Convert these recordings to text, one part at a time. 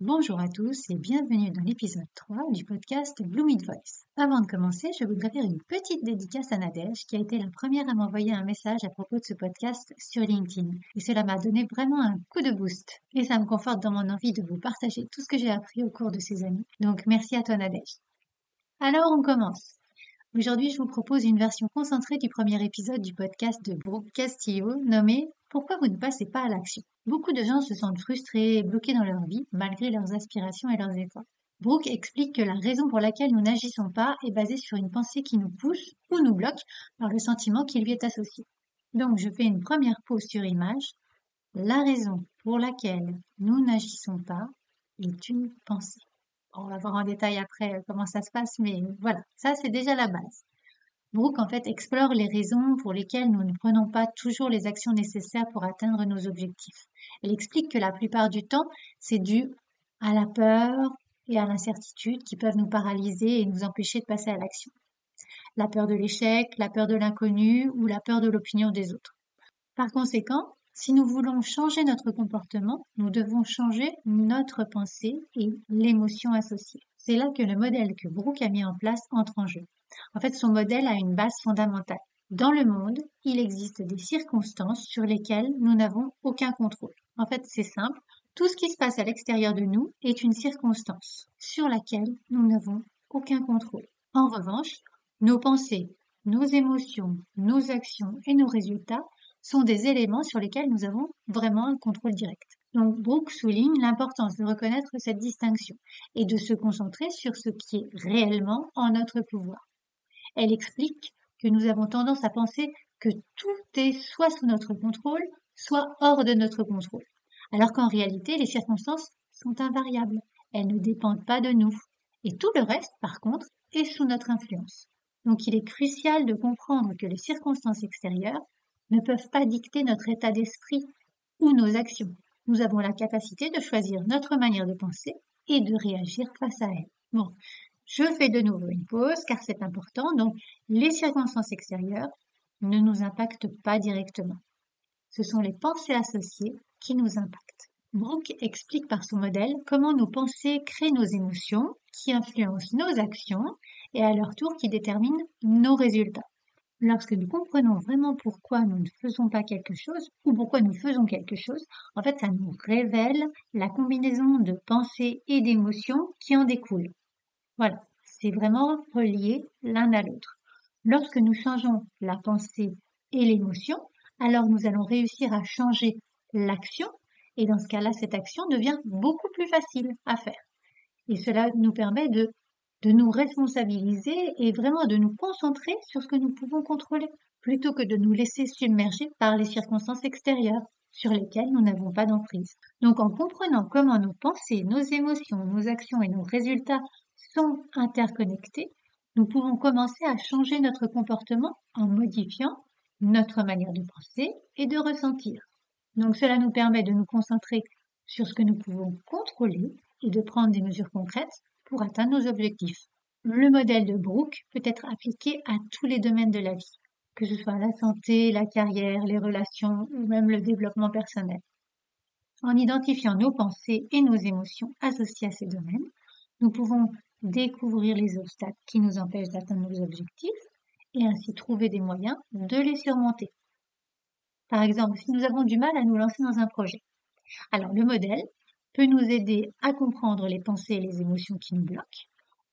Bonjour à tous et bienvenue dans l'épisode 3 du podcast Blooming Voice. Avant de commencer, je voudrais faire une petite dédicace à Nadège qui a été la première à m'envoyer un message à propos de ce podcast sur LinkedIn. Et cela m'a donné vraiment un coup de boost et ça me conforte dans mon envie de vous partager tout ce que j'ai appris au cours de ces années. Donc merci à toi Nadège. Alors on commence. Aujourd'hui, je vous propose une version concentrée du premier épisode du podcast de Brooke Castillo nommé pourquoi vous ne passez pas à l'action? Beaucoup de gens se sentent frustrés et bloqués dans leur vie, malgré leurs aspirations et leurs efforts. Brooke explique que la raison pour laquelle nous n'agissons pas est basée sur une pensée qui nous pousse ou nous bloque par le sentiment qui lui est associé. Donc je fais une première pause sur image. La raison pour laquelle nous n'agissons pas est une pensée. On va voir en détail après comment ça se passe, mais voilà, ça c'est déjà la base. Brooke en fait explore les raisons pour lesquelles nous ne prenons pas toujours les actions nécessaires pour atteindre nos objectifs. Elle explique que la plupart du temps, c'est dû à la peur et à l'incertitude qui peuvent nous paralyser et nous empêcher de passer à l'action. La peur de l'échec, la peur de l'inconnu ou la peur de l'opinion des autres. Par conséquent, si nous voulons changer notre comportement, nous devons changer notre pensée et l'émotion associée. C'est là que le modèle que Brooke a mis en place entre en jeu. En fait, son modèle a une base fondamentale. Dans le monde, il existe des circonstances sur lesquelles nous n'avons aucun contrôle. En fait, c'est simple. Tout ce qui se passe à l'extérieur de nous est une circonstance sur laquelle nous n'avons aucun contrôle. En revanche, nos pensées, nos émotions, nos actions et nos résultats sont des éléments sur lesquels nous avons vraiment un contrôle direct. Donc Brooke souligne l'importance de reconnaître cette distinction et de se concentrer sur ce qui est réellement en notre pouvoir. Elle explique que nous avons tendance à penser que tout est soit sous notre contrôle, soit hors de notre contrôle, alors qu'en réalité, les circonstances sont invariables. Elles ne dépendent pas de nous. Et tout le reste, par contre, est sous notre influence. Donc il est crucial de comprendre que les circonstances extérieures ne peuvent pas dicter notre état d'esprit ou nos actions. Nous avons la capacité de choisir notre manière de penser et de réagir face à elles. Bon, je fais de nouveau une pause car c'est important. Donc, les circonstances extérieures ne nous impactent pas directement. Ce sont les pensées associées qui nous impactent. Brooke explique par son modèle comment nos pensées créent nos émotions, qui influencent nos actions et à leur tour qui déterminent nos résultats. Lorsque nous comprenons vraiment pourquoi nous ne faisons pas quelque chose ou pourquoi nous faisons quelque chose, en fait, ça nous révèle la combinaison de pensées et d'émotions qui en découlent. Voilà, c'est vraiment relié l'un à l'autre. Lorsque nous changeons la pensée et l'émotion, alors nous allons réussir à changer l'action et dans ce cas-là, cette action devient beaucoup plus facile à faire. Et cela nous permet de, de nous responsabiliser et vraiment de nous concentrer sur ce que nous pouvons contrôler, plutôt que de nous laisser submerger par les circonstances extérieures sur lesquelles nous n'avons pas d'emprise. Donc en comprenant comment nos pensées, nos émotions, nos actions et nos résultats sont interconnectés, nous pouvons commencer à changer notre comportement en modifiant notre manière de penser et de ressentir. Donc cela nous permet de nous concentrer sur ce que nous pouvons contrôler et de prendre des mesures concrètes pour atteindre nos objectifs. Le modèle de Brooke peut être appliqué à tous les domaines de la vie, que ce soit la santé, la carrière, les relations ou même le développement personnel. En identifiant nos pensées et nos émotions associées à ces domaines, nous pouvons découvrir les obstacles qui nous empêchent d'atteindre nos objectifs et ainsi trouver des moyens de les surmonter. Par exemple, si nous avons du mal à nous lancer dans un projet, alors le modèle peut nous aider à comprendre les pensées et les émotions qui nous bloquent.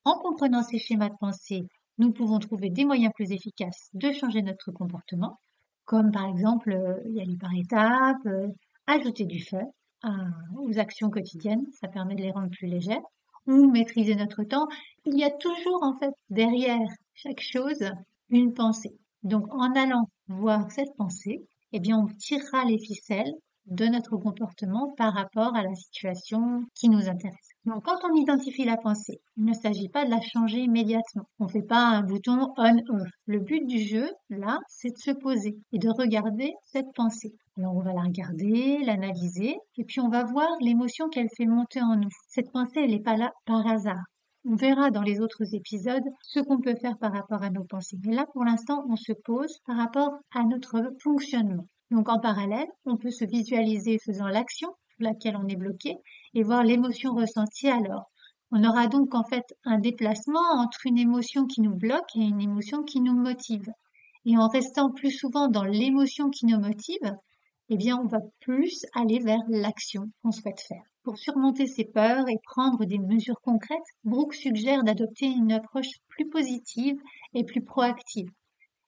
En comprenant ces schémas de pensée, nous pouvons trouver des moyens plus efficaces de changer notre comportement, comme par exemple euh, y aller par étapes, euh, ajouter du feu aux actions quotidiennes, ça permet de les rendre plus légères, ou maîtriser notre temps, il y a toujours en fait derrière chaque chose une pensée. Donc en allant voir cette pensée, eh bien on tirera les ficelles de notre comportement par rapport à la situation qui nous intéresse. Donc, quand on identifie la pensée, il ne s'agit pas de la changer immédiatement. On ne fait pas un bouton on-off. Le but du jeu, là, c'est de se poser et de regarder cette pensée. Alors, on va la regarder, l'analyser, et puis on va voir l'émotion qu'elle fait monter en nous. Cette pensée, elle n'est pas là par hasard. On verra dans les autres épisodes ce qu'on peut faire par rapport à nos pensées. Mais là, pour l'instant, on se pose par rapport à notre fonctionnement. Donc, en parallèle, on peut se visualiser faisant l'action laquelle on est bloqué et voir l'émotion ressentie alors. On aura donc en fait un déplacement entre une émotion qui nous bloque et une émotion qui nous motive. Et en restant plus souvent dans l'émotion qui nous motive, eh bien, on va plus aller vers l'action qu'on souhaite faire. Pour surmonter ces peurs et prendre des mesures concrètes, Brooke suggère d'adopter une approche plus positive et plus proactive.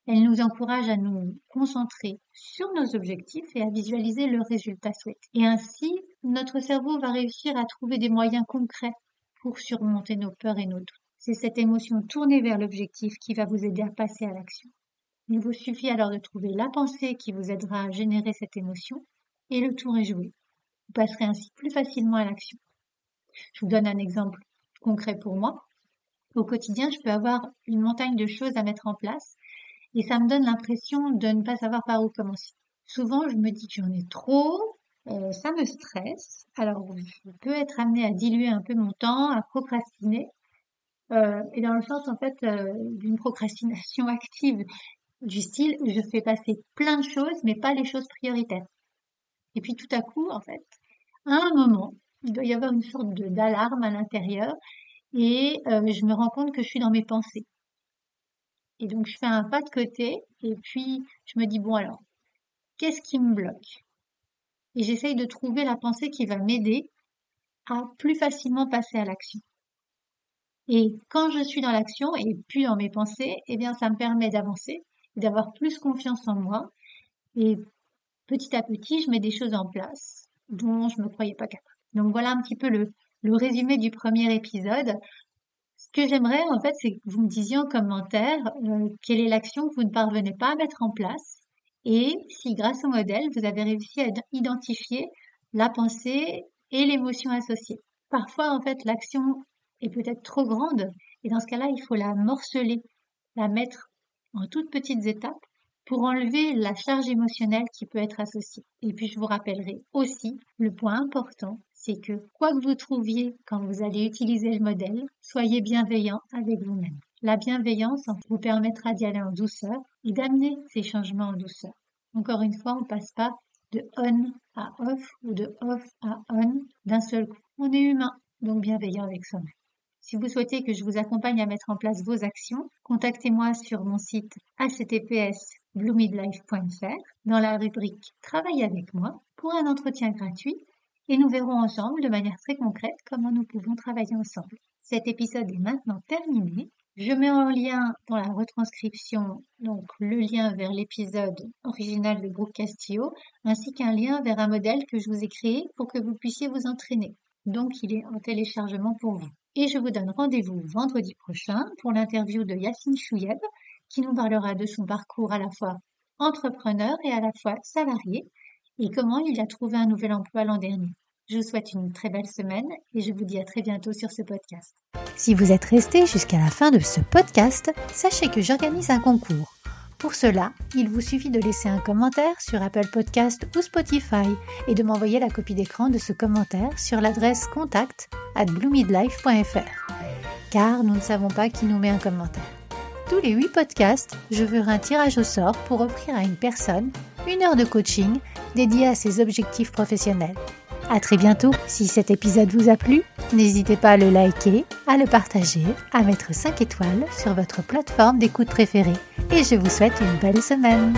Elle nous encourage à nous concentrer sur nos objectifs et à visualiser le résultat souhaité. Et ainsi, notre cerveau va réussir à trouver des moyens concrets pour surmonter nos peurs et nos doutes. C'est cette émotion tournée vers l'objectif qui va vous aider à passer à l'action. Il vous suffit alors de trouver la pensée qui vous aidera à générer cette émotion et le tour est joué. Vous passerez ainsi plus facilement à l'action. Je vous donne un exemple concret pour moi. Au quotidien, je peux avoir une montagne de choses à mettre en place et ça me donne l'impression de ne pas savoir par où commencer. Souvent, je me dis que j'en ai trop, euh, ça me stresse. Alors, je peux être amenée à diluer un peu mon temps, à procrastiner. Euh, et dans le sens, en fait, euh, d'une procrastination active, du style, je fais passer plein de choses, mais pas les choses prioritaires. Et puis tout à coup, en fait, à un moment, il doit y avoir une sorte d'alarme à l'intérieur et je me rends compte que je suis dans mes pensées. Et donc, je fais un pas de côté et puis je me dis, bon alors, qu'est-ce qui me bloque? Et j'essaye de trouver la pensée qui va m'aider à plus facilement passer à l'action. Et quand je suis dans l'action et plus dans mes pensées, eh bien, ça me permet d'avancer, d'avoir plus confiance en moi. Et petit à petit, je mets des choses en place dont je ne me croyais pas capable. Donc voilà un petit peu le résumé du premier épisode. Ce que j'aimerais, en fait, c'est que vous me disiez en commentaire euh, quelle est l'action que vous ne parvenez pas à mettre en place et si grâce au modèle, vous avez réussi à identifier la pensée et l'émotion associée. Parfois, en fait, l'action est peut-être trop grande et dans ce cas-là, il faut la morceler, la mettre en toutes petites étapes pour enlever la charge émotionnelle qui peut être associée. Et puis, je vous rappellerai aussi le point important, c'est que quoi que vous trouviez quand vous allez utiliser le modèle, soyez bienveillant avec vous-même. La bienveillance vous permettra d'y aller en douceur et d'amener ces changements en douceur. Encore une fois, on ne passe pas de on à off ou de off à on d'un seul coup. On est humain, donc bienveillant avec soi-même. Si vous souhaitez que je vous accompagne à mettre en place vos actions, contactez-moi sur mon site https bloomidlife.fr dans la rubrique Travail avec moi pour un entretien gratuit et nous verrons ensemble de manière très concrète comment nous pouvons travailler ensemble. Cet épisode est maintenant terminé. Je mets en lien dans la retranscription donc le lien vers l'épisode original de Brooke Castillo ainsi qu'un lien vers un modèle que je vous ai créé pour que vous puissiez vous entraîner. Donc il est en téléchargement pour vous. Et je vous donne rendez-vous vendredi prochain pour l'interview de Yacine Chouyeb qui nous parlera de son parcours à la fois entrepreneur et à la fois salarié et comment il a trouvé un nouvel emploi l'an dernier? Je vous souhaite une très belle semaine et je vous dis à très bientôt sur ce podcast. Si vous êtes resté jusqu'à la fin de ce podcast, sachez que j'organise un concours. Pour cela, il vous suffit de laisser un commentaire sur Apple Podcast ou Spotify et de m'envoyer la copie d'écran de ce commentaire sur l'adresse contact at. Car nous ne savons pas qui nous met un commentaire. Tous les 8 podcasts, je ferai un tirage au sort pour offrir à une personne une heure de coaching dédiée à ses objectifs professionnels. À très bientôt. Si cet épisode vous a plu, n'hésitez pas à le liker, à le partager, à mettre 5 étoiles sur votre plateforme d'écoute préférée. Et je vous souhaite une belle semaine.